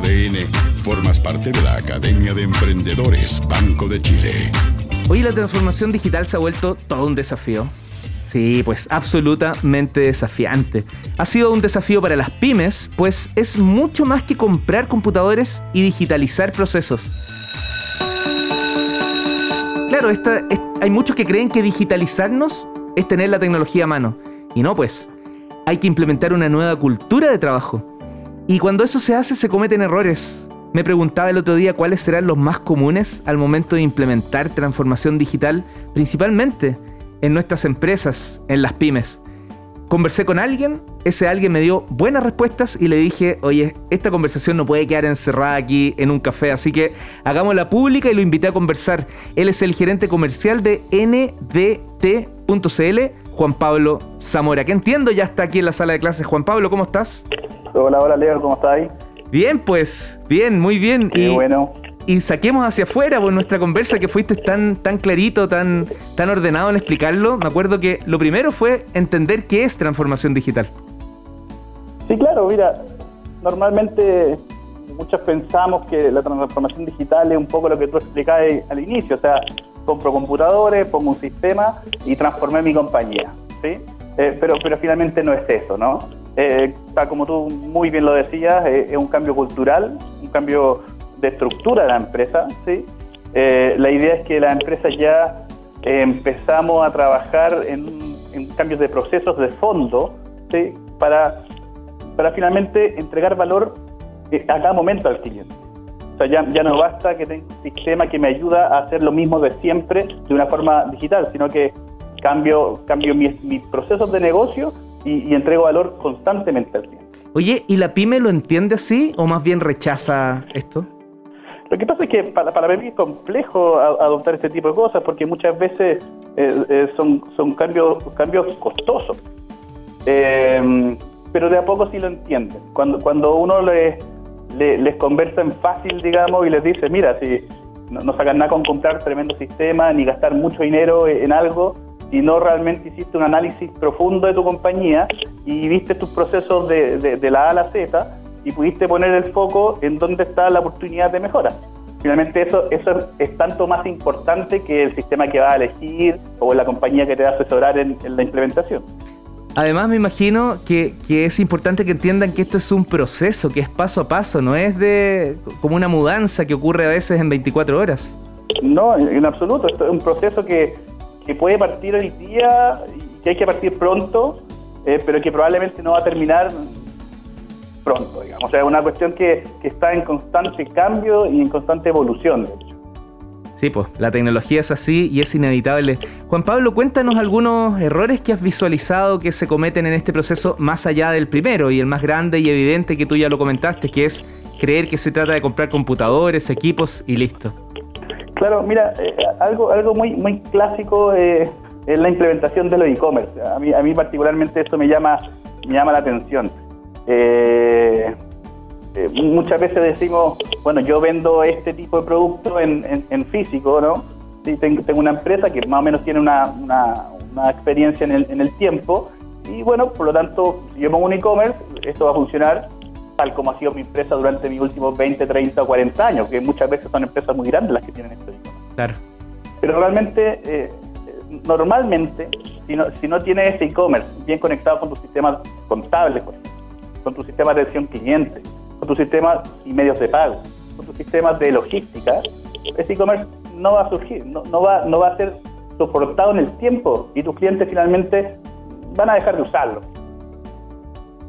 ADN, formas parte de la Academia de Emprendedores Banco de Chile. Hoy la transformación digital se ha vuelto todo un desafío. Sí, pues absolutamente desafiante. Ha sido un desafío para las pymes, pues es mucho más que comprar computadores y digitalizar procesos. Claro, hay muchos que creen que digitalizarnos es tener la tecnología a mano. Y no, pues, hay que implementar una nueva cultura de trabajo. Y cuando eso se hace se cometen errores. Me preguntaba el otro día cuáles serán los más comunes al momento de implementar transformación digital, principalmente en nuestras empresas, en las pymes. Conversé con alguien, ese alguien me dio buenas respuestas y le dije, oye, esta conversación no puede quedar encerrada aquí en un café, así que hagámosla pública y lo invité a conversar. Él es el gerente comercial de NDT.cl, Juan Pablo Zamora, que entiendo ya está aquí en la sala de clases. Juan Pablo, ¿cómo estás? Hola, hola Leo, ¿cómo estás? Bien, pues, bien, muy bien. y, bueno. Y saquemos hacia afuera por pues, nuestra conversa que fuiste tan, tan clarito, tan, tan ordenado en explicarlo. Me acuerdo que lo primero fue entender qué es transformación digital. Sí, claro, mira, normalmente muchos pensamos que la transformación digital es un poco lo que tú explicabas al inicio, o sea, compro computadores, pongo un sistema y transformé mi compañía, ¿sí? Eh, pero, pero finalmente no es eso, ¿no? Eh, como tú muy bien lo decías, eh, es un cambio cultural, un cambio de estructura de la empresa. ¿sí? Eh, la idea es que la empresa ya empezamos a trabajar en, cambios de procesos de fondo ¿sí? para, para finalmente entregar valor a cada momento al cliente. Sea, ya, ya no basta que tenga un sistema que me ayuda a hacer lo mismo de siempre de una forma digital, sino que cambio, cambio mis, mis procesos de negocio y, entrego valor constantemente al cliente. Oye, ¿y la pyme lo entiende así o más bien rechaza esto? Lo que pasa es que para, para mí es complejo adoptar este tipo de cosas porque muchas veces eh, eh, son, son cambios, cambios costosos. Eh, pero de a poco sí lo entienden. Cuando, cuando uno les, les, conversa en fácil, digamos, y les dice, mira, si no, no sacan nada con comprar tremendo sistema ni gastar mucho dinero en algo, si no realmente hiciste un análisis profundo de tu compañía y viste tus procesos de, de, la A a la Z y pudiste poner el foco en dónde está la oportunidad de mejora. Finalmente eso, eso es tanto más importante que el sistema que vas a elegir o la compañía que te va a asesorar en, la implementación. Además me imagino que, que, es importante que entiendan que esto es un proceso, que es paso a paso, no es de como una mudanza que ocurre a veces en 24 horas. No, en absoluto, esto es un proceso que, que puede partir hoy día que hay que partir pronto, eh, pero que probablemente no va a terminar pronto, digamos. O sea, es una cuestión que, que está en constante cambio y en constante evolución. Sí, pues la tecnología es así y es inevitable. Juan Pablo, cuéntanos algunos errores que has visualizado que se cometen en este proceso más allá del primero y el más grande y evidente que tú ya lo comentaste, que es creer que se trata de comprar computadores, equipos y listo. Claro, mira, eh, algo, algo muy, muy clásico eh, es la implementación de los e-commerce. A mí, a mí particularmente esto me llama, me llama la atención. Eh, muchas veces decimos, bueno, yo vendo este tipo de producto en, en, físico, ¿no? Sí, tengo, tengo, una empresa que más o menos tiene una, una, una experiencia en el, en el tiempo y bueno, por lo tanto, si yo pongo un e-commerce, esto va a funcionar tal como ha sido mi empresa durante mis últimos 20, 30 o 40 años, que muchas veces son empresas muy grandes las que tienen esto. Claro. Pero realmente, eh, normalmente, si no, si no tienes ese e-commerce bien conectado con tus sistemas contables, con tus sistemas de atención cliente, con tus sistemas y medios de pago, con tus sistemas de logística, ese e-commerce no va a surgir, no, no, va, no va a ser soportado en el tiempo y tus clientes finalmente van a dejar de usarlo.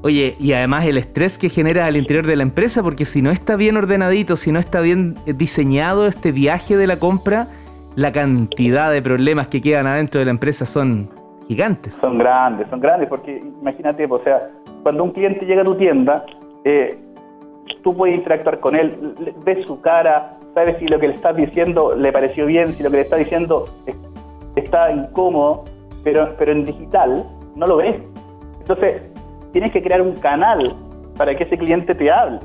Oye, y además el estrés que genera al interior de la empresa, porque si no está bien ordenadito, si no está bien diseñado este viaje de la compra, la cantidad de problemas que quedan adentro de la empresa son gigantes. Son grandes, son grandes, porque imagínate, o sea, cuando un cliente llega a tu tienda, eh, tú puedes interactuar con él, ves su cara, sabes si lo que le estás diciendo le pareció bien, si lo que le estás diciendo está incómodo, pero, pero en digital no lo ves. Entonces, tienes que crear un canal para que ese cliente te hable.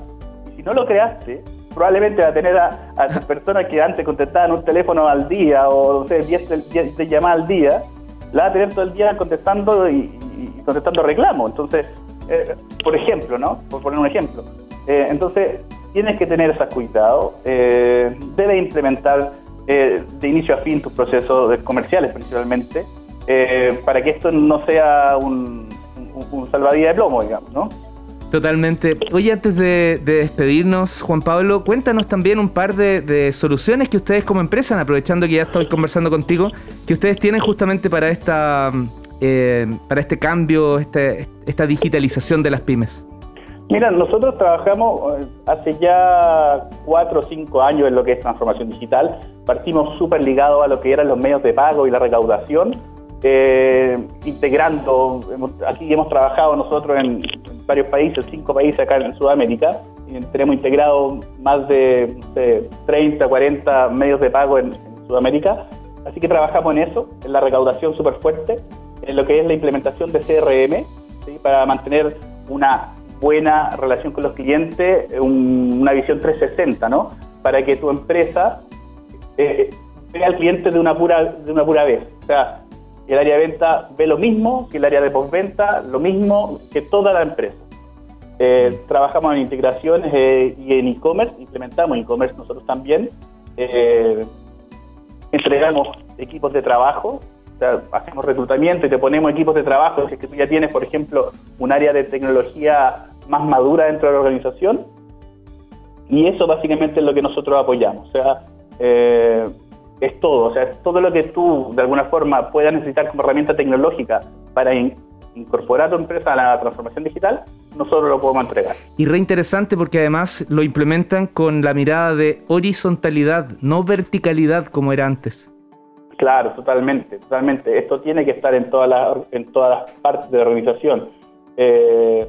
Y si no lo creaste, probablemente va a tener a, a personas que antes contestaban un teléfono al día o 10 de llamadas al día, la va a tener todo el día contestando y, contestando reclamos. Entonces, eh, por ejemplo, ¿no? Por poner un ejemplo. Eh, entonces, tienes que tener ese cuidado, eh, debes implementar eh, de inicio a fin tus procesos comerciales principalmente, eh, para que esto no sea un, un, salvavidas de plomo, digamos, ¿no? Totalmente. Oye, antes de, despedirnos, Juan Pablo, cuéntanos también un par de, soluciones que ustedes como empresa, aprovechando que ya estoy conversando contigo, que ustedes tienen justamente para esta eh, para este cambio, este, esta digitalización de las pymes. Mira, nosotros trabajamos eh, hace ya cuatro o cinco años en lo que es transformación digital. Partimos súper ligados a lo que eran los medios de pago y la recaudación, eh, integrando, aquí hemos trabajado nosotros en, varios países, cinco países acá en Sudamérica, y tenemos integrado más de, 30, 40 medios de pago en, Sudamérica, así que trabajamos en eso, en la recaudación súper fuerte, en lo que es la implementación de CRM, para mantener una buena relación con los clientes, una visión 360, ¿no? Para que tu empresa eh, vea al cliente de una pura de una pura vez. O sea, el área de venta ve lo mismo que el área de postventa, lo mismo que toda la empresa. Eh, trabajamos en integraciones eh, y en e-commerce, implementamos e-commerce nosotros también. entregamos equipos de trabajo hacemos reclutamiento y te ponemos equipos de trabajo, si es que tú ya tienes, por ejemplo, un área de tecnología más madura dentro de la organización, y eso básicamente es lo que nosotros apoyamos. O sea, eh, es todo, o sea, todo lo que tú de alguna forma puedas necesitar como herramienta tecnológica para incorporar tu empresa a la transformación digital, nosotros lo podemos entregar. Y re interesante porque además lo implementan con la mirada de horizontalidad, no verticalidad como era antes. Claro, totalmente, totalmente. Esto tiene que estar en todas las, en todas las partes de la organización. Eh,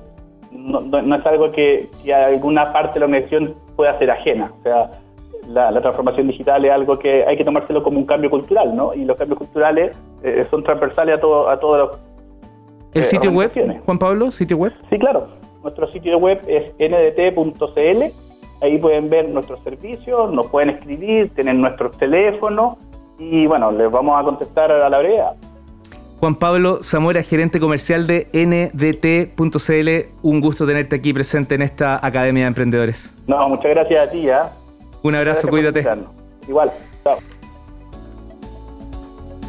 no, es algo que, alguna parte de la organización pueda ser ajena. O sea, la, transformación digital es algo que hay que tomárselo como un cambio cultural, ¿no? Y los cambios culturales eh, son transversales a, todo, a todos los... ¿El eh, sitio web, Juan Pablo? ¿Sitio web? Sí, claro. Nuestro sitio web es ndt.cl. Ahí pueden ver nuestros servicios, nos pueden escribir, tienen nuestros teléfonos y bueno, les vamos a contestar a la brevedad. Juan Pablo Zamora, gerente comercial de ndt.cl, un gusto tenerte aquí presente en esta Academia de Emprendedores. No, muchas gracias a ti. ¿eh? Un abrazo, cuídate. Igual, chao.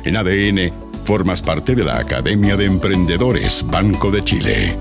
En ADN, formas parte de la Academia de Emprendedores Banco de Chile.